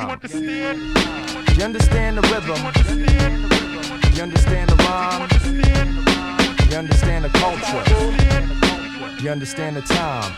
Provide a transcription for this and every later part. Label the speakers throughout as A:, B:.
A: You understand? You understand the rhythm. You understand the rhyme. You understand the culture. You understand the time.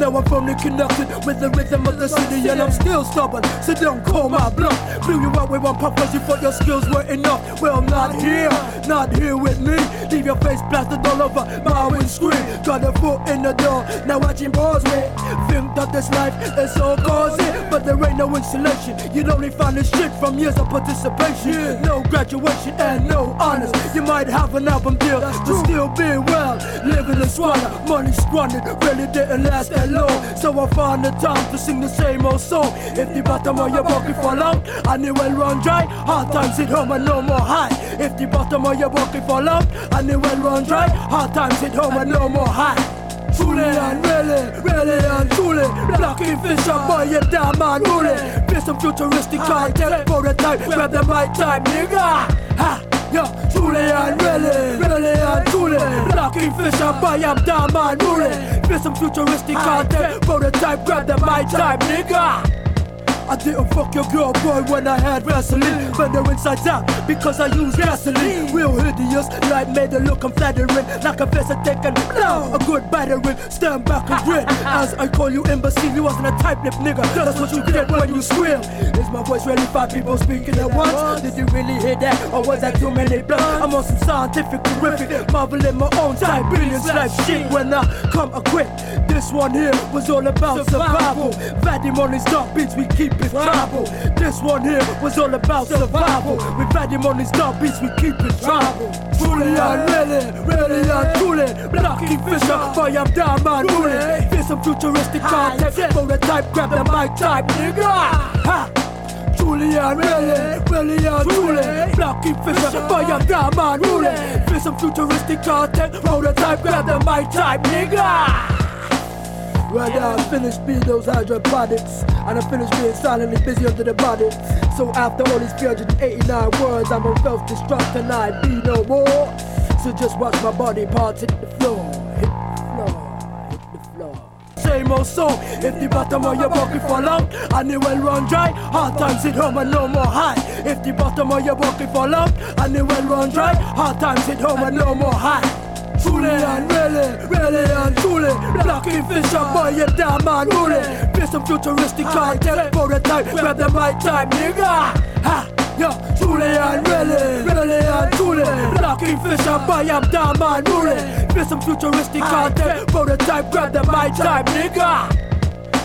B: Now I'm firmly connected with the rhythm of the city, and I'm still stubborn. So don't call my bluff. Blew you out with one pop cause you thought your skills were enough. Well, not here, not here with me. Leave your face blasted all over my windscreen. Got a foot in the door, now watching balls me. Think that this life is so cozy, but there ain't no insulation. You'd only find this shit from years of participation. No graduation and no honors. You might have an album deal, but still be well. Living and swallow, money squandered, really didn't last that long. So I found the time to sing the same old song. If the bottom of your bucket fall out, and it will run dry. Hard times hit home and no more high. If the bottom of your bucket fall out, and it will run dry. Hard times hit home and no more high. Truly and really, really and truly Black Fisher, boy, you damn man, really Feel some futuristic content for the time Grab the mic time, nigga Ha! Yeah, truly and really, really and truly Black Fisher, boy, I'm damn man, really Feel some futuristic content. Time Grab the mic time, nigga I didn't fuck your girl, boy, when I had Vaseline. They're inside out because I use gasoline. Real hideous, like made it look unflattering. Like a vest and now, a good battering. Stand back and grin as I call you imbecile. You wasn't a type lip nigga. That's what you get when you squeal. Is my voice really five people speaking at once? Did you really hear that? Or was that too many bloods? I'm on some scientific, horrific, marveling my own type. Billions like shit when I come equipped. This one here was all about survival. Vadim on his dark beats, we keep it tribal. This one here was all about survival. We Vadim on his beats, we keep it tribal. Truly and really, really and truly. Black Fisher, down, man, really. Here's some futuristic content. For the type, grab the mic type, nigga. Ha! Truly and really, really and truly Black Fisher, down man, really Feel some futuristic content Prototype, grab the mic type, nigga Right now I finished being those hydroponics And I finished being silently busy under the body So after all these 389 words I'm on self-destruct and I be no more So just watch my body parts hit the floor Hit the floor, hit the floor same old song. If the bottom of your bucket fall out and it will run dry, hard times hit home and no more high. If the bottom of your bucket fall out and it will run dry, hard times hit home and no more high. Truly and really, really and truly Black Fisher, boy, you damn man, really Feel some futuristic ah. content for the time. Grab the mic time, nigga. Ha! Yeah, truly and really, really and truly Black Fisher, boy, I'm damn man, really Feel some futuristic ah. content for the time. Grab the mic time, nigga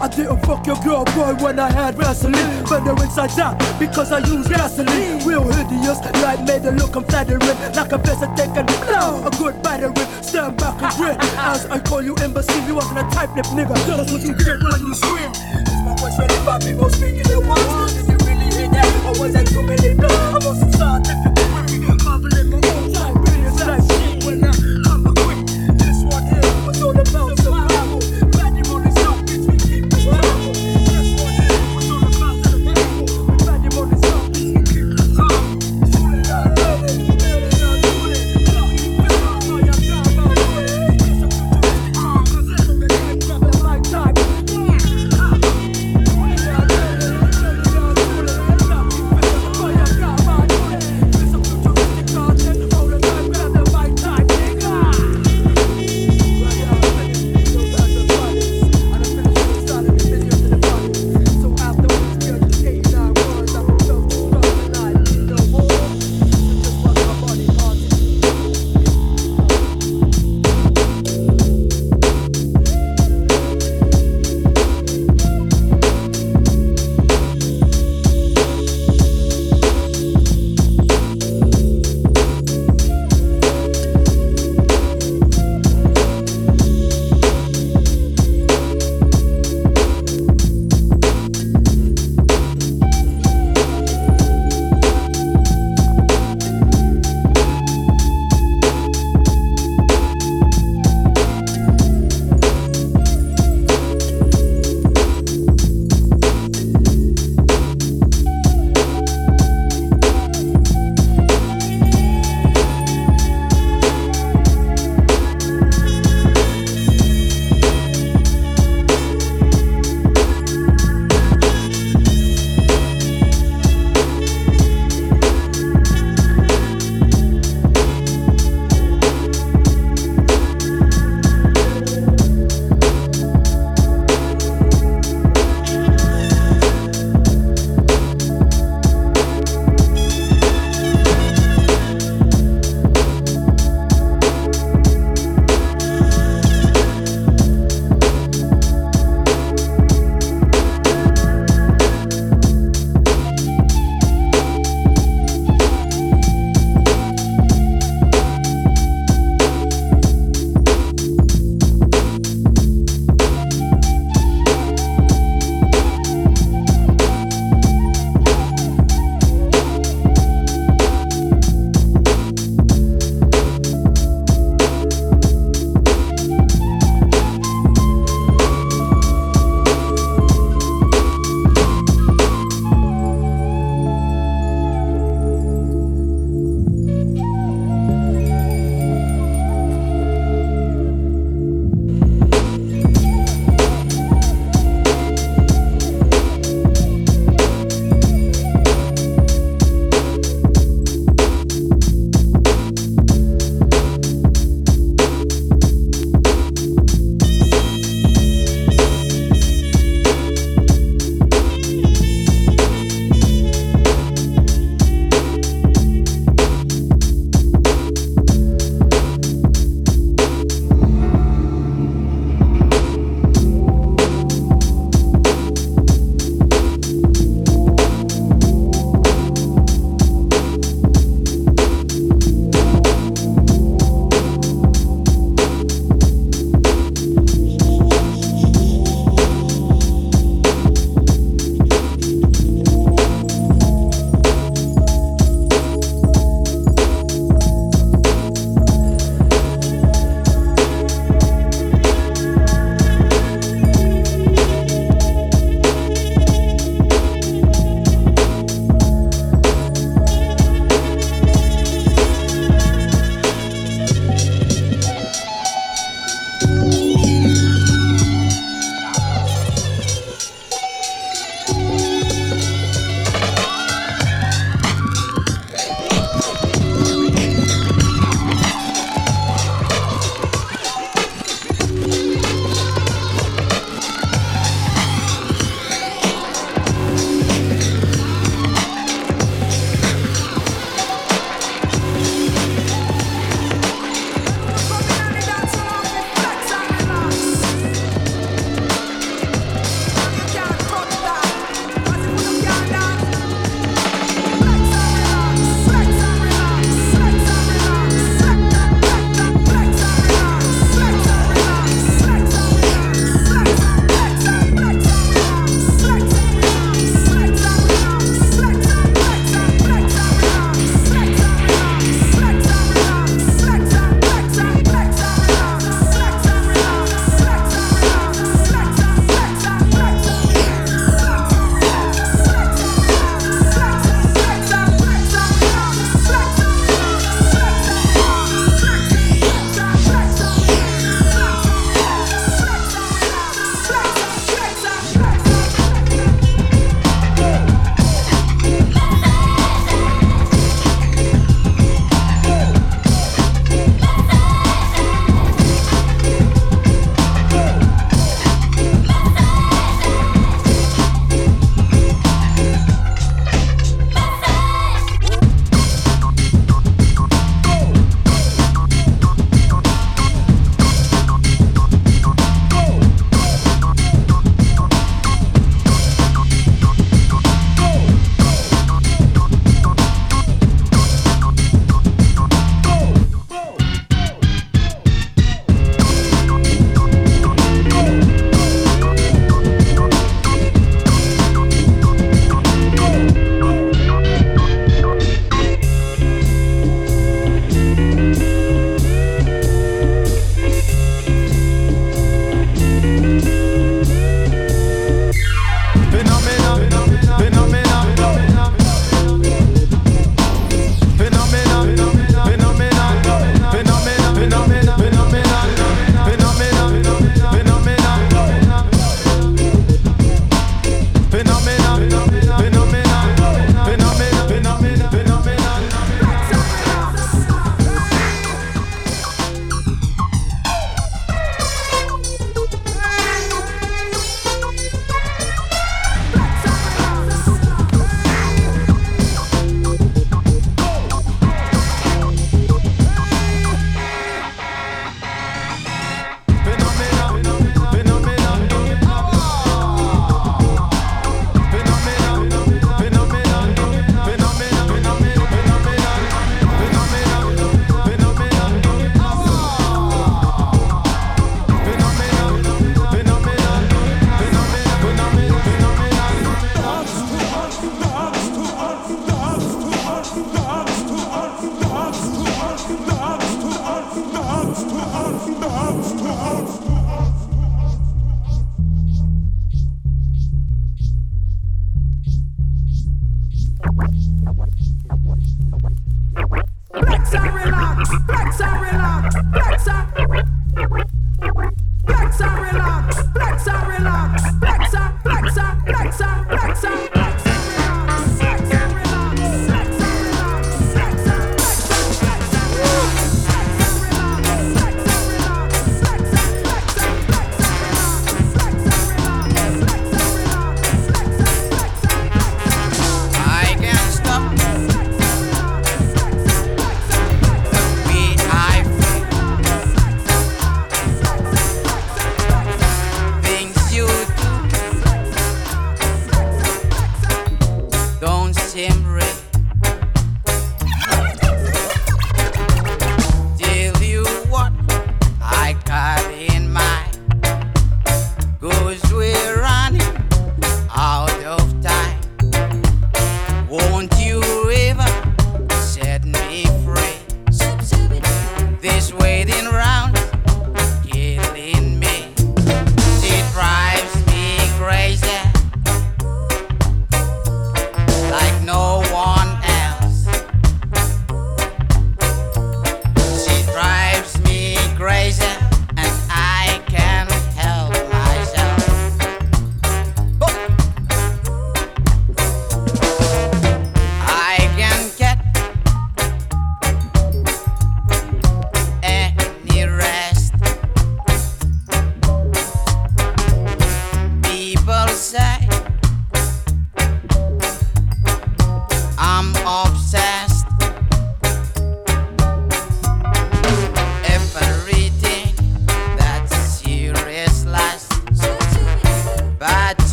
B: I didn't fuck your girl, boy, when I had Vaseline. Mm. But they're inside out because I use gasoline. Mm. Real hideous, like made it look unflattering. Like a vest taken now, a good battering. Stand back and grin as I call you imbecile. You wasn't a type lip nigga. That's what you get when you scream. Voice ready for people speaking at once? Did you really hear that? Or was that too many blood? I'm on some scientific query, marveling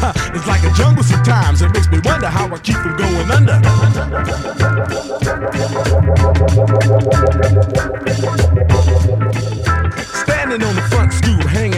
B: Huh, it's like a jungle sometimes. It makes me wonder how I keep
C: from going under. Standing on the front stoop, hanging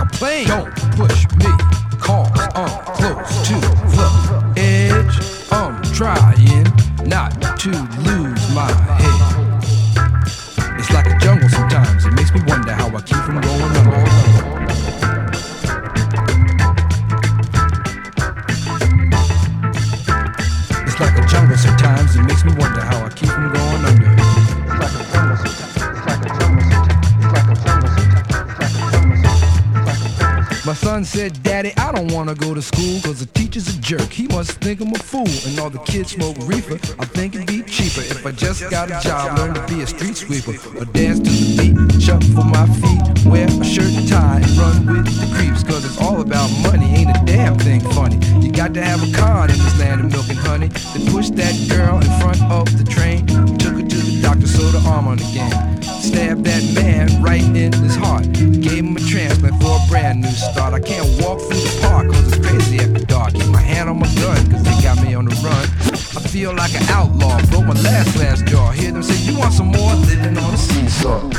D: a plane. Don't push me, cause I'm uh, close to the edge. I'm trying not to lose my head. It's like a jungle sometimes. It makes me wonder how I keep from going under. It's like a jungle sometimes. It makes me wonder how I keep from going under. My son said, Daddy, I don't wanna go to school Cause the teacher's a jerk, he must think I'm a fool. And all the kids smoke reefer, I think it'd be cheaper. If I just got a job, learn to be a street sweeper. Or dance to the beat, shuffle for my feet Wear a shirt and tie and run with the creeps. Cause it's all about money, ain't a damn thing funny. You got to have a con in this land of milk and honey. They pushed that girl in front of the train. Took her to the doctor, sewed her arm on again Stabbed that man right in his heart. Gave him a transplant for a brand new start. I can't walk through the park cause it's crazy after dark. Keep my hand on my gun cause they got me on the run. I feel like an outlaw, broke my last glass jaw. Hear them say, you want some more? Living on a seesaw